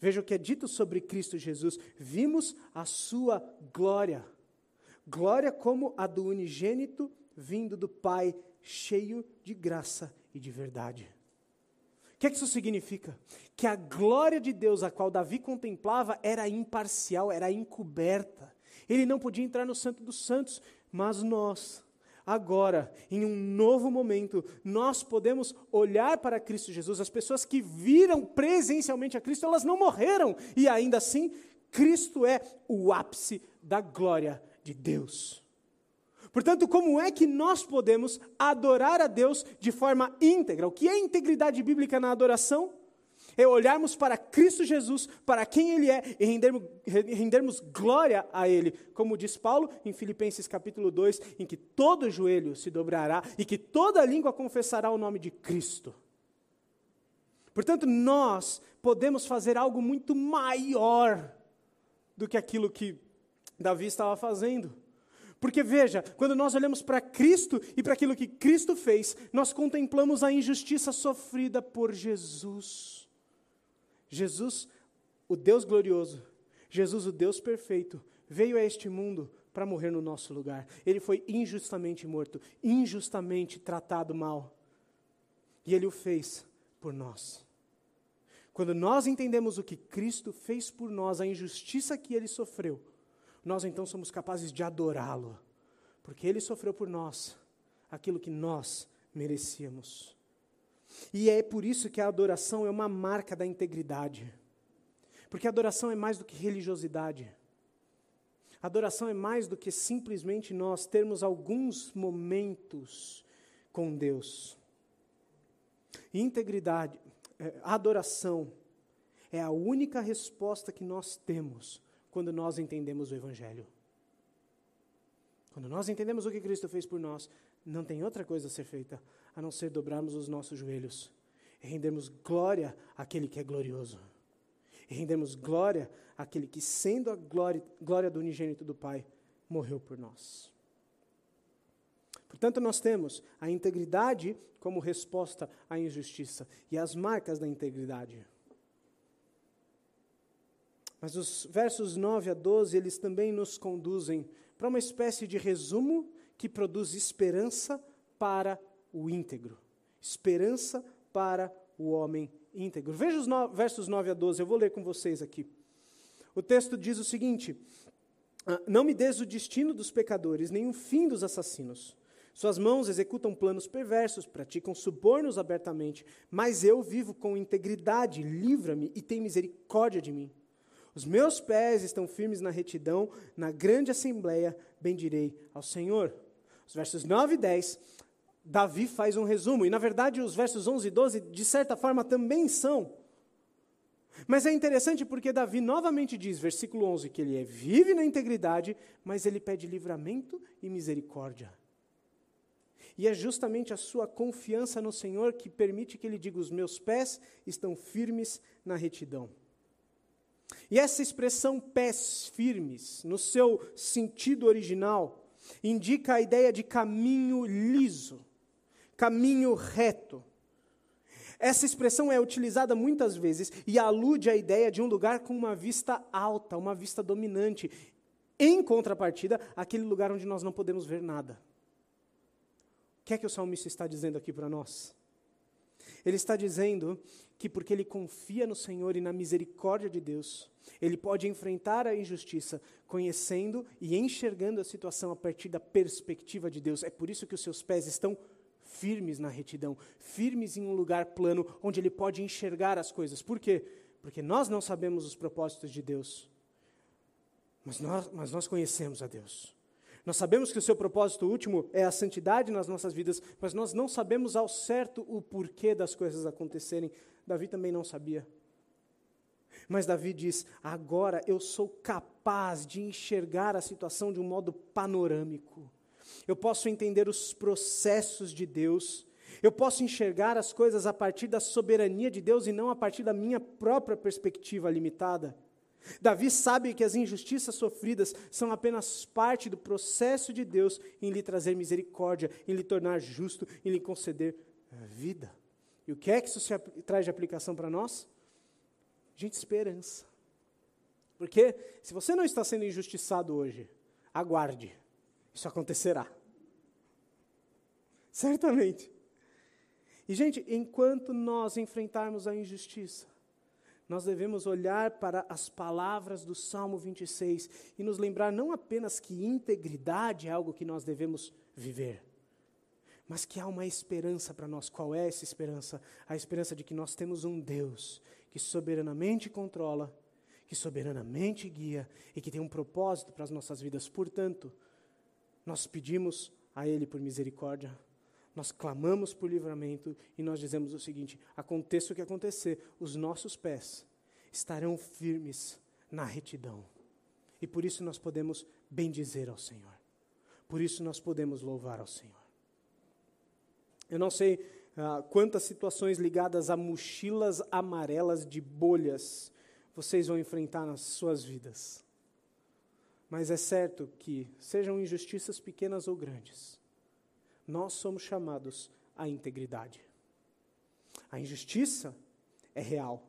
Speaker 1: Veja o que é dito sobre Cristo Jesus. Vimos a sua glória. Glória como a do unigênito vindo do Pai, cheio de graça e de verdade. O que, é que isso significa? Que a glória de Deus, a qual Davi contemplava, era imparcial, era encoberta. Ele não podia entrar no Santo dos Santos, mas nós, agora, em um novo momento, nós podemos olhar para Cristo Jesus. As pessoas que viram presencialmente a Cristo, elas não morreram, e ainda assim, Cristo é o ápice da glória de Deus. Portanto, como é que nós podemos adorar a Deus de forma íntegra? O que é integridade bíblica na adoração? É olharmos para Cristo Jesus, para quem Ele é, e rendermos, rendermos glória a Ele, como diz Paulo em Filipenses capítulo 2, em que todo joelho se dobrará e que toda língua confessará o nome de Cristo. Portanto, nós podemos fazer algo muito maior do que aquilo que Davi estava fazendo. Porque veja, quando nós olhamos para Cristo e para aquilo que Cristo fez, nós contemplamos a injustiça sofrida por Jesus. Jesus, o Deus glorioso, Jesus, o Deus perfeito, veio a este mundo para morrer no nosso lugar. Ele foi injustamente morto, injustamente tratado mal. E ele o fez por nós. Quando nós entendemos o que Cristo fez por nós, a injustiça que ele sofreu, nós então somos capazes de adorá-lo, porque ele sofreu por nós aquilo que nós merecíamos. E é por isso que a adoração é uma marca da integridade. Porque a adoração é mais do que religiosidade. A adoração é mais do que simplesmente nós termos alguns momentos com Deus. Integridade, é, adoração é a única resposta que nós temos quando nós entendemos o Evangelho. Quando nós entendemos o que Cristo fez por nós, não tem outra coisa a ser feita a não ser dobrarmos os nossos joelhos e rendermos glória àquele que é glorioso. E rendemos glória àquele que, sendo a glória, glória do unigênito do Pai, morreu por nós. Portanto, nós temos a integridade como resposta à injustiça e as marcas da integridade. Mas os versos 9 a 12, eles também nos conduzem para uma espécie de resumo que produz esperança para o íntegro. Esperança para o homem íntegro. Veja os no, versos 9 a 12, eu vou ler com vocês aqui. O texto diz o seguinte: ah, Não me des o destino dos pecadores, nem o fim dos assassinos. Suas mãos executam planos perversos, praticam subornos abertamente, mas eu vivo com integridade, livra-me e tem misericórdia de mim. Os meus pés estão firmes na retidão, na grande assembleia bendirei ao Senhor. Os versos 9 e 10, Davi faz um resumo, e na verdade os versos 11 e 12, de certa forma, também são. Mas é interessante porque Davi novamente diz, versículo 11, que ele é, vive na integridade, mas ele pede livramento e misericórdia. E é justamente a sua confiança no Senhor que permite que ele diga: Os meus pés estão firmes na retidão. E essa expressão pés firmes, no seu sentido original, indica a ideia de caminho liso, caminho reto. Essa expressão é utilizada muitas vezes e alude à ideia de um lugar com uma vista alta, uma vista dominante. Em contrapartida, aquele lugar onde nós não podemos ver nada. O que é que o salmista está dizendo aqui para nós? Ele está dizendo que porque ele confia no Senhor e na misericórdia de Deus, ele pode enfrentar a injustiça conhecendo e enxergando a situação a partir da perspectiva de Deus. É por isso que os seus pés estão na retidão, firmes em um lugar plano onde ele pode enxergar as coisas. Por quê? Porque nós não sabemos os propósitos de Deus, mas nós, mas nós conhecemos a Deus. Nós sabemos que o seu propósito último é a santidade nas nossas vidas, mas nós não sabemos ao certo o porquê das coisas acontecerem. Davi também não sabia. Mas Davi diz: agora eu sou capaz de enxergar a situação de um modo panorâmico. Eu posso entender os processos de Deus. Eu posso enxergar as coisas a partir da soberania de Deus e não a partir da minha própria perspectiva limitada. Davi sabe que as injustiças sofridas são apenas parte do processo de Deus em lhe trazer misericórdia, em lhe tornar justo, em lhe conceder vida. E o que é que isso traz de aplicação para nós? Gente, esperança. Porque se você não está sendo injustiçado hoje, aguarde, isso acontecerá. Certamente. E, gente, enquanto nós enfrentarmos a injustiça, nós devemos olhar para as palavras do Salmo 26 e nos lembrar não apenas que integridade é algo que nós devemos viver, mas que há uma esperança para nós. Qual é essa esperança? A esperança de que nós temos um Deus que soberanamente controla, que soberanamente guia e que tem um propósito para as nossas vidas. Portanto, nós pedimos a Ele por misericórdia, nós clamamos por livramento e nós dizemos o seguinte: aconteça o que acontecer, os nossos pés estarão firmes na retidão. E por isso nós podemos bendizer ao Senhor. Por isso nós podemos louvar ao Senhor. Eu não sei ah, quantas situações ligadas a mochilas amarelas de bolhas vocês vão enfrentar nas suas vidas. Mas é certo que, sejam injustiças pequenas ou grandes, nós somos chamados à integridade. A injustiça é real.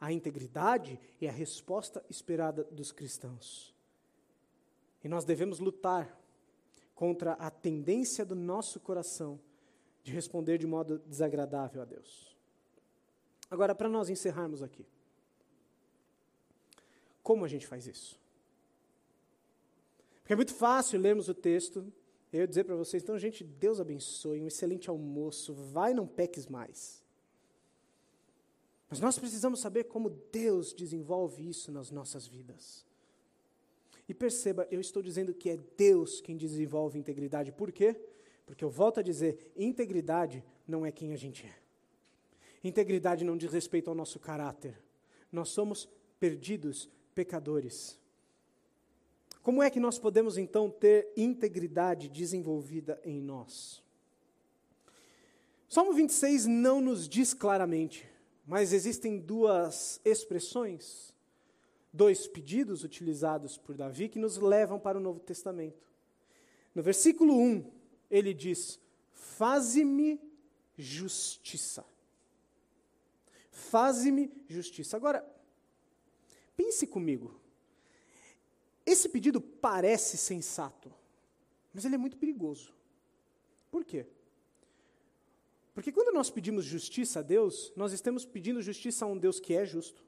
Speaker 1: A integridade é a resposta esperada dos cristãos. E nós devemos lutar contra a tendência do nosso coração de responder de modo desagradável a Deus. Agora, para nós encerrarmos aqui, como a gente faz isso? Porque é muito fácil lermos o texto eu dizer para vocês, então, gente, Deus abençoe, um excelente almoço, vai, não peques mais. Mas nós precisamos saber como Deus desenvolve isso nas nossas vidas. E perceba, eu estou dizendo que é Deus quem desenvolve integridade. Por quê? Porque eu volto a dizer, integridade não é quem a gente é. Integridade não diz respeito ao nosso caráter. Nós somos perdidos, pecadores. Como é que nós podemos então ter integridade desenvolvida em nós? Salmo 26 não nos diz claramente, mas existem duas expressões, dois pedidos utilizados por Davi que nos levam para o Novo Testamento. No versículo 1, ele diz: Faze-me justiça. Faze-me justiça. Agora, pense comigo. Esse pedido parece sensato, mas ele é muito perigoso. Por quê? Porque quando nós pedimos justiça a Deus, nós estamos pedindo justiça a um Deus que é justo,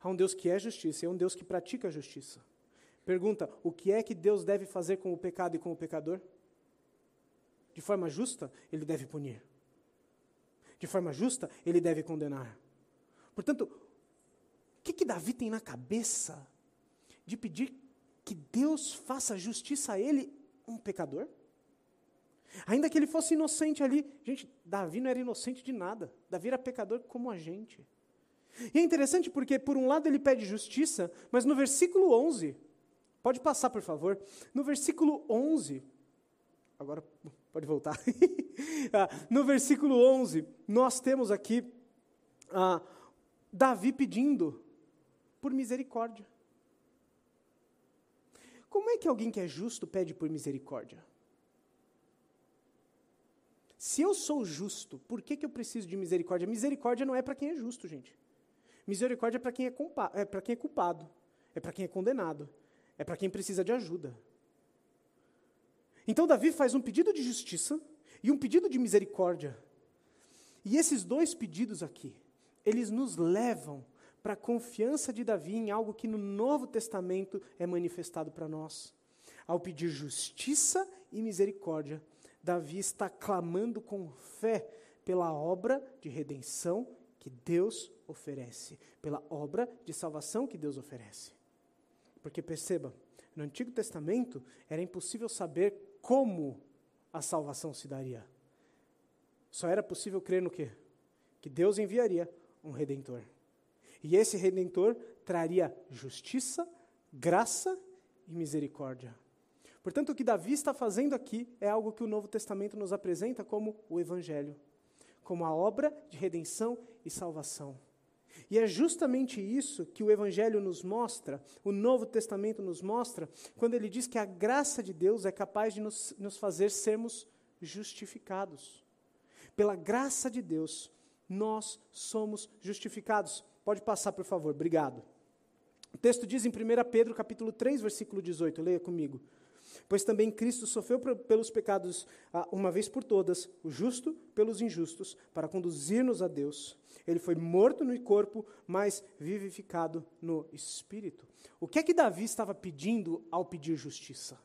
Speaker 1: a um Deus que é justiça, e a um Deus que pratica a justiça. Pergunta: o que é que Deus deve fazer com o pecado e com o pecador? de forma justa, ele deve punir. De forma justa, ele deve condenar. Portanto, o que, que Davi tem na cabeça de pedir que Deus faça justiça a ele, um pecador? Ainda que ele fosse inocente ali, gente, Davi não era inocente de nada. Davi era pecador como a gente. E é interessante porque, por um lado, ele pede justiça, mas no versículo 11, pode passar, por favor, no versículo 11, agora pode voltar. *laughs* Ah, no versículo 11, nós temos aqui ah, Davi pedindo por misericórdia. Como é que alguém que é justo pede por misericórdia? Se eu sou justo, por que, que eu preciso de misericórdia? Misericórdia não é para quem é justo, gente. Misericórdia é para quem, é, é quem é culpado, é para quem é condenado, é para quem precisa de ajuda. Então, Davi faz um pedido de justiça e um pedido de misericórdia. E esses dois pedidos aqui, eles nos levam para a confiança de Davi em algo que no Novo Testamento é manifestado para nós. Ao pedir justiça e misericórdia, Davi está clamando com fé pela obra de redenção que Deus oferece, pela obra de salvação que Deus oferece. Porque perceba, no Antigo Testamento era impossível saber como a salvação se daria. Só era possível crer no quê? Que Deus enviaria um redentor. E esse redentor traria justiça, graça e misericórdia. Portanto, o que Davi está fazendo aqui é algo que o Novo Testamento nos apresenta como o Evangelho, como a obra de redenção e salvação. E é justamente isso que o Evangelho nos mostra, o Novo Testamento nos mostra, quando ele diz que a graça de Deus é capaz de nos, nos fazer sermos justificados. Pela graça de Deus, nós somos justificados. Pode passar, por favor, obrigado. O texto diz em 1 Pedro capítulo 3, versículo 18, leia comigo. Pois também Cristo sofreu pelos pecados ah, uma vez por todas, o justo pelos injustos, para conduzir-nos a Deus. Ele foi morto no corpo, mas vivificado no espírito. O que é que Davi estava pedindo ao pedir justiça?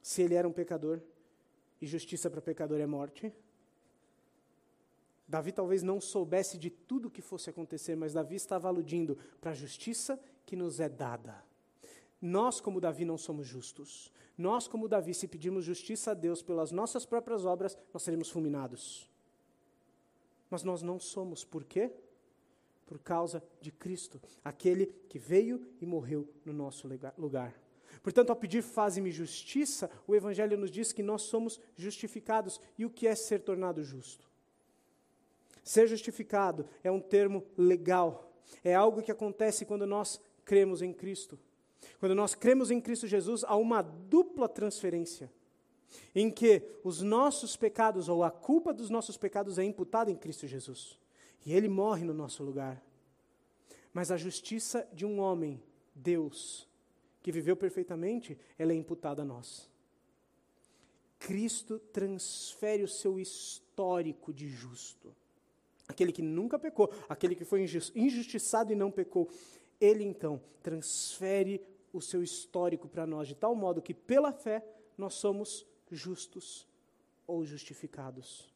Speaker 1: Se ele era um pecador, e justiça para pecador é morte. Davi talvez não soubesse de tudo o que fosse acontecer, mas Davi estava aludindo para a justiça que nos é dada. Nós, como Davi, não somos justos. Nós, como Davi, se pedirmos justiça a Deus pelas nossas próprias obras, nós seremos fulminados. Mas nós não somos. Por quê? Por causa de Cristo, aquele que veio e morreu no nosso lugar. Portanto, ao pedir faze-me justiça, o Evangelho nos diz que nós somos justificados. E o que é ser tornado justo? Ser justificado é um termo legal. É algo que acontece quando nós cremos em Cristo. Quando nós cremos em Cristo Jesus, há uma dupla transferência, em que os nossos pecados, ou a culpa dos nossos pecados, é imputada em Cristo Jesus. E Ele morre no nosso lugar. Mas a justiça de um homem, Deus, que viveu perfeitamente, ela é imputada a nós. Cristo transfere o seu histórico de justo. Aquele que nunca pecou, aquele que foi injustiçado e não pecou, ele então transfere o seu histórico para nós, de tal modo que, pela fé, nós somos justos ou justificados.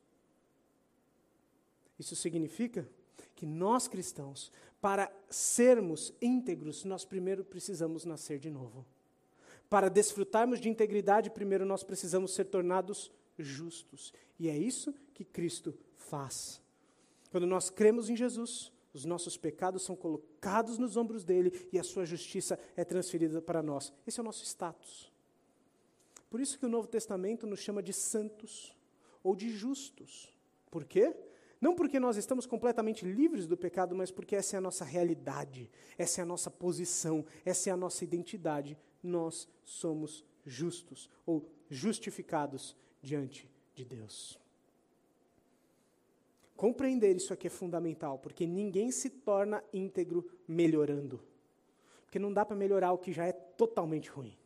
Speaker 1: Isso significa que nós cristãos, para sermos íntegros, nós primeiro precisamos nascer de novo. Para desfrutarmos de integridade, primeiro nós precisamos ser tornados justos. E é isso que Cristo faz. Quando nós cremos em Jesus, os nossos pecados são colocados nos ombros dele e a sua justiça é transferida para nós. Esse é o nosso status. Por isso que o Novo Testamento nos chama de santos ou de justos. Por quê? Não porque nós estamos completamente livres do pecado, mas porque essa é a nossa realidade, essa é a nossa posição, essa é a nossa identidade. Nós somos justos ou justificados diante de Deus. Compreender isso aqui é fundamental, porque ninguém se torna íntegro melhorando. Porque não dá para melhorar o que já é totalmente ruim.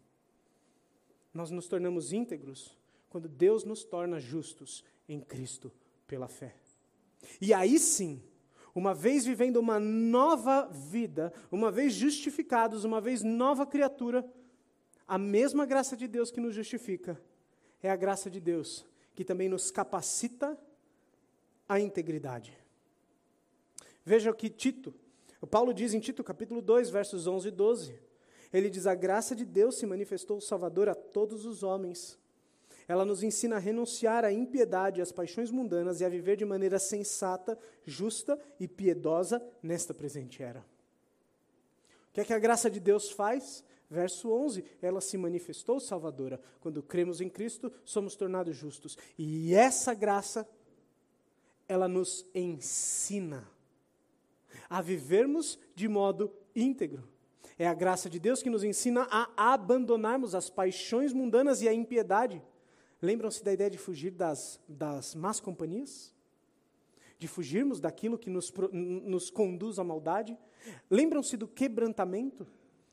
Speaker 1: Nós nos tornamos íntegros quando Deus nos torna justos em Cristo pela fé. E aí sim, uma vez vivendo uma nova vida, uma vez justificados, uma vez nova criatura, a mesma graça de Deus que nos justifica é a graça de Deus que também nos capacita à integridade. Veja o que Tito, o Paulo diz em Tito capítulo 2, versos 11 e 12. Ele diz: A graça de Deus se manifestou Salvador a todos os homens. Ela nos ensina a renunciar à impiedade, às paixões mundanas e a viver de maneira sensata, justa e piedosa nesta presente era. O que é que a graça de Deus faz? Verso 11, ela se manifestou salvadora. Quando cremos em Cristo, somos tornados justos. E essa graça, ela nos ensina a vivermos de modo íntegro. É a graça de Deus que nos ensina a abandonarmos as paixões mundanas e a impiedade. Lembram-se da ideia de fugir das, das más companhias? De fugirmos daquilo que nos, nos conduz à maldade? Lembram-se do quebrantamento?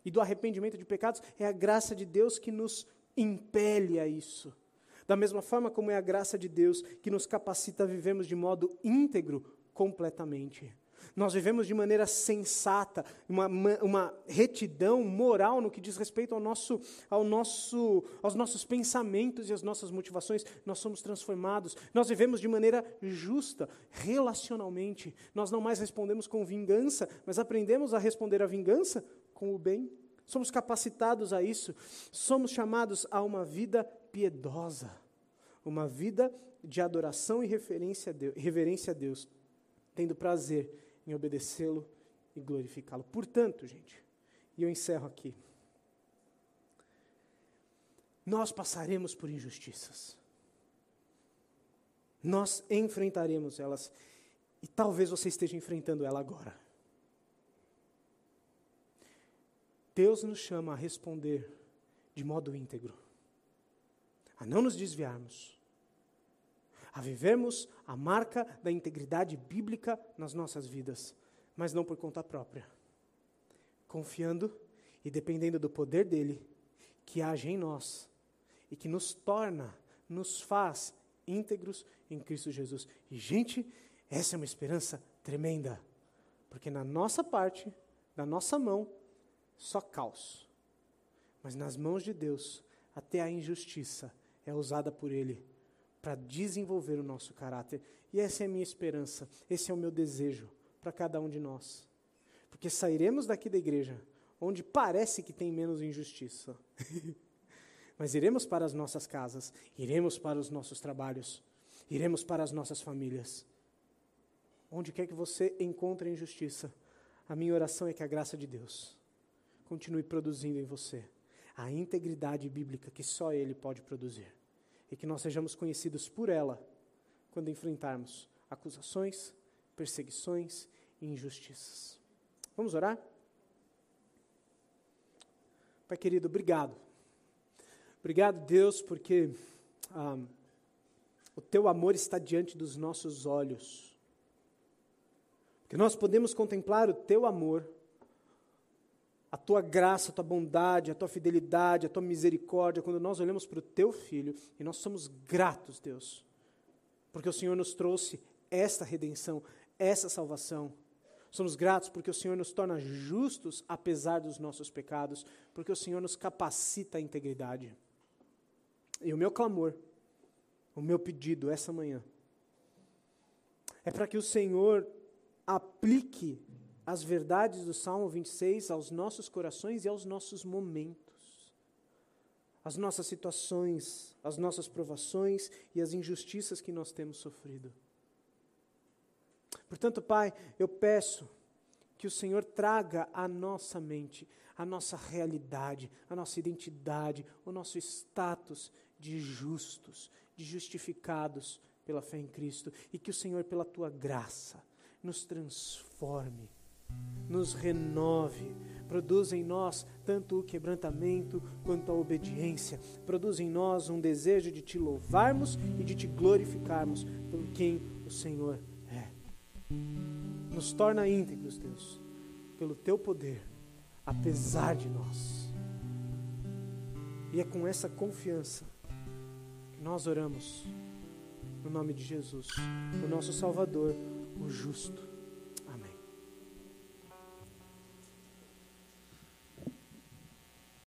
Speaker 1: e do arrependimento de pecados, é a graça de Deus que nos impele a isso. Da mesma forma como é a graça de Deus que nos capacita a vivermos de modo íntegro completamente. Nós vivemos de maneira sensata, uma, uma retidão moral no que diz respeito ao nosso, ao nosso, aos nossos pensamentos e às nossas motivações. Nós somos transformados. Nós vivemos de maneira justa, relacionalmente. Nós não mais respondemos com vingança, mas aprendemos a responder à vingança com o bem. Somos capacitados a isso. Somos chamados a uma vida piedosa, uma vida de adoração e referência a Deus, reverência a Deus, tendo prazer em obedecê-lo e glorificá-lo. Portanto, gente, e eu encerro aqui. Nós passaremos por injustiças. Nós enfrentaremos elas. E talvez você esteja enfrentando ela agora. Deus nos chama a responder de modo íntegro, a não nos desviarmos, a vivermos a marca da integridade bíblica nas nossas vidas, mas não por conta própria, confiando e dependendo do poder dele que age em nós e que nos torna, nos faz íntegros em Cristo Jesus. E, gente, essa é uma esperança tremenda, porque na nossa parte, na nossa mão, só caos. Mas nas mãos de Deus, até a injustiça é usada por Ele para desenvolver o nosso caráter. E essa é a minha esperança, esse é o meu desejo para cada um de nós. Porque sairemos daqui da igreja onde parece que tem menos injustiça. *laughs* Mas iremos para as nossas casas, iremos para os nossos trabalhos, iremos para as nossas famílias. Onde quer que você encontre injustiça, a minha oração é que a graça de Deus continue produzindo em você a integridade bíblica que só Ele pode produzir. E que nós sejamos conhecidos por ela quando enfrentarmos acusações, perseguições e injustiças. Vamos orar? Pai querido, obrigado. Obrigado, Deus, porque ah, o teu amor está diante dos nossos olhos. Que nós podemos contemplar o teu amor a tua graça, a tua bondade, a tua fidelidade, a tua misericórdia, quando nós olhamos para o teu filho e nós somos gratos, Deus, porque o Senhor nos trouxe esta redenção, essa salvação. Somos gratos porque o Senhor nos torna justos apesar dos nossos pecados, porque o Senhor nos capacita à integridade. E o meu clamor, o meu pedido essa manhã, é para que o Senhor aplique as verdades do Salmo 26 aos nossos corações e aos nossos momentos, as nossas situações, as nossas provações e as injustiças que nós temos sofrido. Portanto, Pai, eu peço que o Senhor traga à nossa mente, a nossa realidade, a nossa identidade, o nosso status de justos, de justificados pela fé em Cristo, e que o Senhor, pela tua graça, nos transforme nos renove, produz em nós tanto o quebrantamento quanto a obediência, produz em nós um desejo de te louvarmos e de te glorificarmos por quem o Senhor é. Nos torna íntegros, Deus, pelo teu poder, apesar de nós. E é com essa confiança que nós oramos no nome de Jesus, o nosso Salvador, o justo